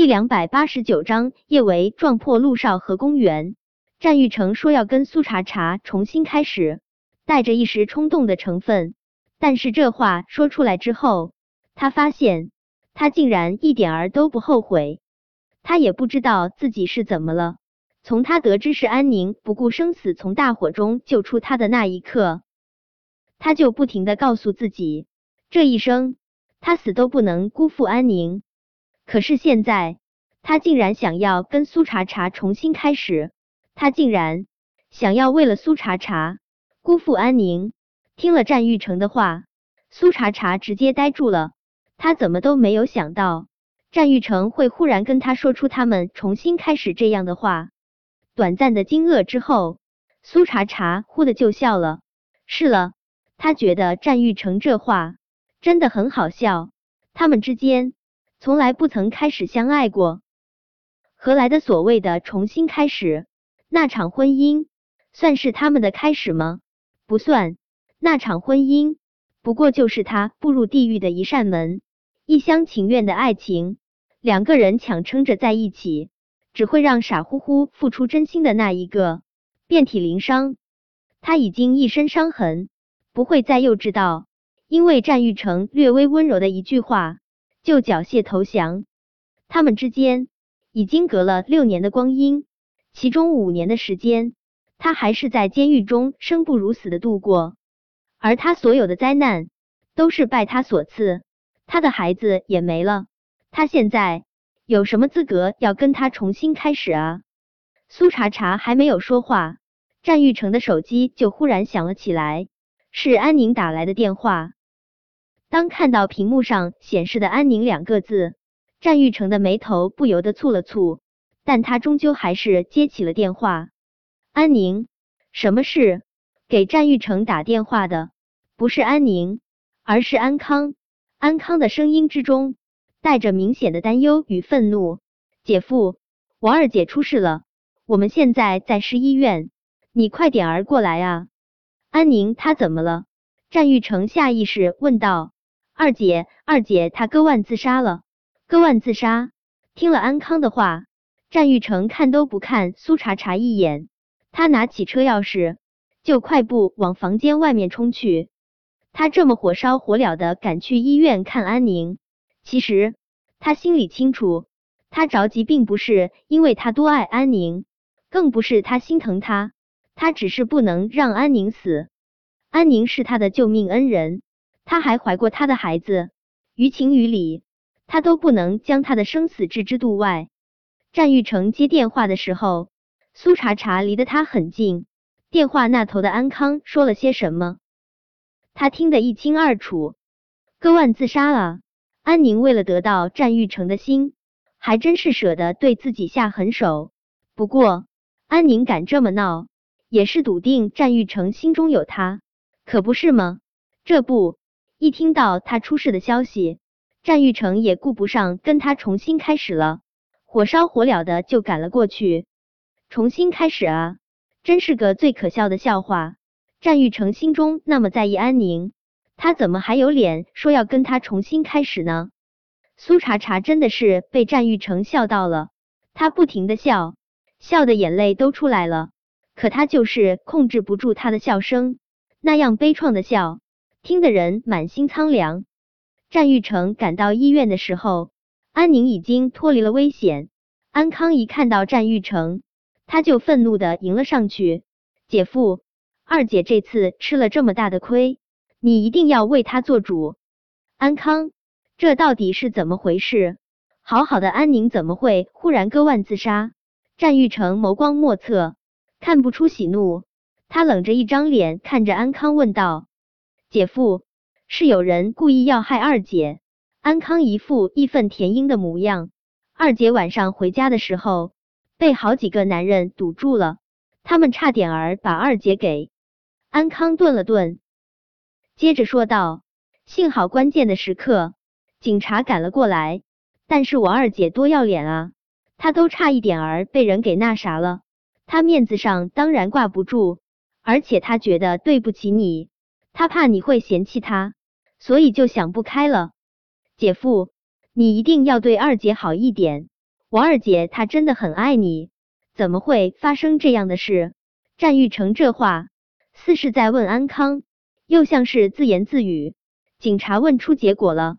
第两百八十九章，叶维撞破陆少河公园。战玉成说要跟苏茶茶重新开始，带着一时冲动的成分。但是这话说出来之后，他发现他竟然一点儿都不后悔。他也不知道自己是怎么了。从他得知是安宁不顾生死从大火中救出他的那一刻，他就不停的告诉自己，这一生他死都不能辜负安宁。可是现在，他竟然想要跟苏茶茶重新开始，他竟然想要为了苏茶茶辜负安宁。听了战玉成的话，苏茶茶直接呆住了。他怎么都没有想到，战玉成会忽然跟他说出他们重新开始这样的话。短暂的惊愕之后，苏茶茶忽的就笑了。是了，他觉得战玉成这话真的很好笑。他们之间。从来不曾开始相爱过，何来的所谓的重新开始？那场婚姻算是他们的开始吗？不算，那场婚姻不过就是他步入地狱的一扇门。一厢情愿的爱情，两个人强撑着在一起，只会让傻乎乎付出真心的那一个遍体鳞伤。他已经一身伤痕，不会再幼稚到因为战玉成略微温柔的一句话。就缴械投降。他们之间已经隔了六年的光阴，其中五年的时间，他还是在监狱中生不如死的度过。而他所有的灾难都是拜他所赐，他的孩子也没了。他现在有什么资格要跟他重新开始啊？苏茶茶还没有说话，战玉成的手机就忽然响了起来，是安宁打来的电话。当看到屏幕上显示的“安宁”两个字，战玉成的眉头不由得蹙了蹙，但他终究还是接起了电话。安宁，什么事？给战玉成打电话的不是安宁，而是安康。安康的声音之中带着明显的担忧与愤怒。姐夫，我二姐出事了，我们现在在市医院，你快点儿过来啊！安宁，她怎么了？战玉成下意识问道。二姐，二姐，她割腕自杀了。割腕自杀？听了安康的话，战玉成看都不看苏茶茶一眼，他拿起车钥匙就快步往房间外面冲去。他这么火烧火燎的赶去医院看安宁，其实他心里清楚，他着急并不是因为他多爱安宁，更不是他心疼他，他只是不能让安宁死。安宁是他的救命恩人。他还怀过他的孩子，于情于理，他都不能将他的生死置之度外。战玉成接电话的时候，苏茶茶离得他很近，电话那头的安康说了些什么，他听得一清二楚。割腕自杀了，安宁为了得到战玉成的心，还真是舍得对自己下狠手。不过，安宁敢这么闹，也是笃定战玉成心中有他，可不是吗？这不。一听到他出事的消息，战玉成也顾不上跟他重新开始了，火烧火燎的就赶了过去。重新开始啊，真是个最可笑的笑话。战玉成心中那么在意安宁，他怎么还有脸说要跟他重新开始呢？苏茶茶真的是被战玉成笑到了，他不停的笑，笑的眼泪都出来了，可他就是控制不住他的笑声，那样悲怆的笑。听的人满心苍凉。战玉成赶到医院的时候，安宁已经脱离了危险。安康一看到战玉成，他就愤怒的迎了上去：“姐夫，二姐这次吃了这么大的亏，你一定要为她做主。”安康，这到底是怎么回事？好好的安宁怎么会忽然割腕自杀？战玉成眸光莫测，看不出喜怒，他冷着一张脸看着安康问道。姐夫，是有人故意要害二姐。安康一副义愤填膺的模样。二姐晚上回家的时候，被好几个男人堵住了，他们差点儿把二姐给……安康顿了顿，接着说道：“幸好关键的时刻，警察赶了过来。但是我二姐多要脸啊，她都差一点儿被人给那啥了，她面子上当然挂不住，而且她觉得对不起你。”他怕你会嫌弃他，所以就想不开了。姐夫，你一定要对二姐好一点，我二姐她真的很爱你，怎么会发生这样的事？战玉成这话似是在问安康，又像是自言自语。警察问出结果了，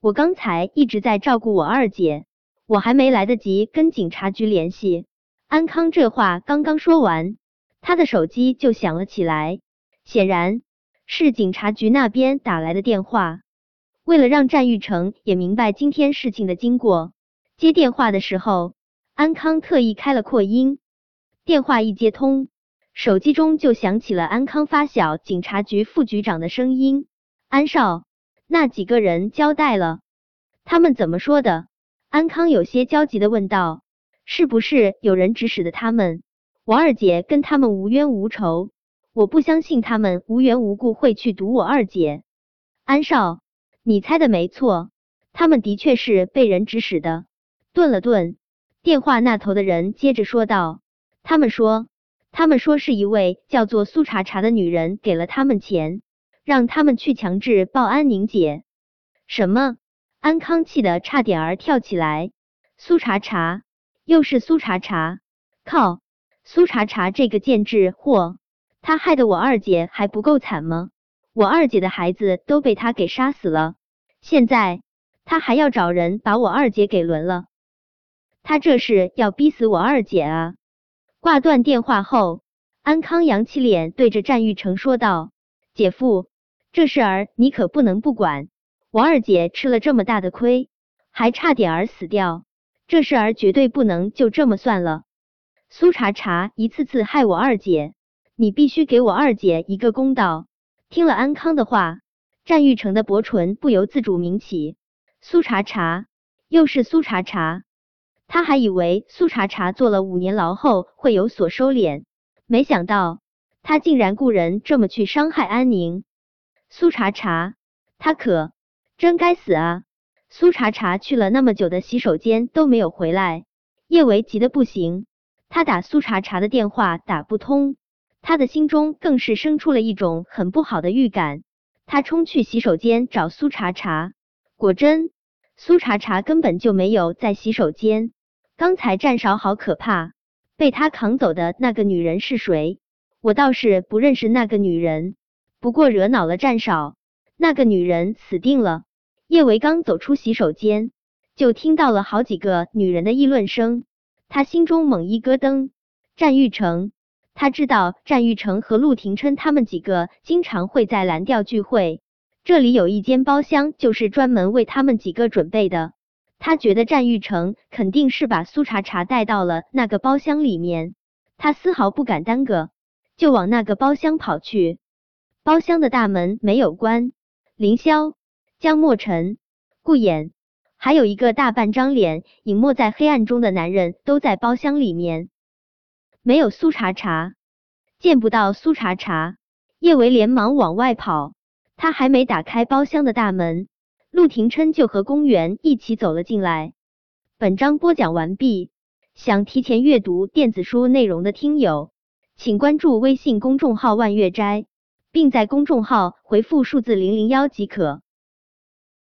我刚才一直在照顾我二姐，我还没来得及跟警察局联系。安康这话刚刚说完，他的手机就响了起来，显然是警察局那边打来的电话。为了让战玉成也明白今天事情的经过，接电话的时候，安康特意开了扩音。电话一接通。手机中就响起了安康发小警察局副局长的声音：“安少，那几个人交代了，他们怎么说的？”安康有些焦急的问道：“是不是有人指使的他们？王二姐跟他们无冤无仇，我不相信他们无缘无故会去毒我二姐。”安少，你猜的没错，他们的确是被人指使的。顿了顿，电话那头的人接着说道：“他们说。”他们说是一位叫做苏茶茶的女人给了他们钱，让他们去强制报安宁姐。什么？安康气得差点儿跳起来。苏茶茶，又是苏茶茶！靠！苏茶茶这个贱质货，他害得我二姐还不够惨吗？我二姐的孩子都被他给杀死了，现在他还要找人把我二姐给轮了。他这是要逼死我二姐啊！挂断电话后，安康扬起脸对着战玉成说道：“姐夫，这事儿你可不能不管。我二姐吃了这么大的亏，还差点儿死掉，这事儿绝对不能就这么算了。苏茶茶一次次害我二姐，你必须给我二姐一个公道。”听了安康的话，战玉成的薄唇不由自主抿起。苏茶茶，又是苏茶茶。他还以为苏茶茶坐了五年牢后会有所收敛，没想到他竟然雇人这么去伤害安宁。苏茶茶，他可真该死啊！苏茶茶去了那么久的洗手间都没有回来，叶维急得不行。他打苏茶茶的电话打不通，他的心中更是生出了一种很不好的预感。他冲去洗手间找苏茶茶，果真苏茶茶根本就没有在洗手间。刚才战少好可怕，被他扛走的那个女人是谁？我倒是不认识那个女人，不过惹恼了战少，那个女人死定了。叶维刚走出洗手间，就听到了好几个女人的议论声，他心中猛一咯噔。战玉成，他知道战玉成和陆廷琛他们几个经常会在蓝调聚会，这里有一间包厢，就是专门为他们几个准备的。他觉得战玉成肯定是把苏茶茶带到了那个包厢里面，他丝毫不敢耽搁，就往那个包厢跑去。包厢的大门没有关，凌霄、江墨尘、顾衍，还有一个大半张脸隐没在黑暗中的男人都在包厢里面，没有苏茶茶，见不到苏茶茶。叶维连忙往外跑，他还没打开包厢的大门。陆廷琛就和公园一起走了进来。本章播讲完毕，想提前阅读电子书内容的听友，请关注微信公众号“万月斋”，并在公众号回复数字零零幺即可。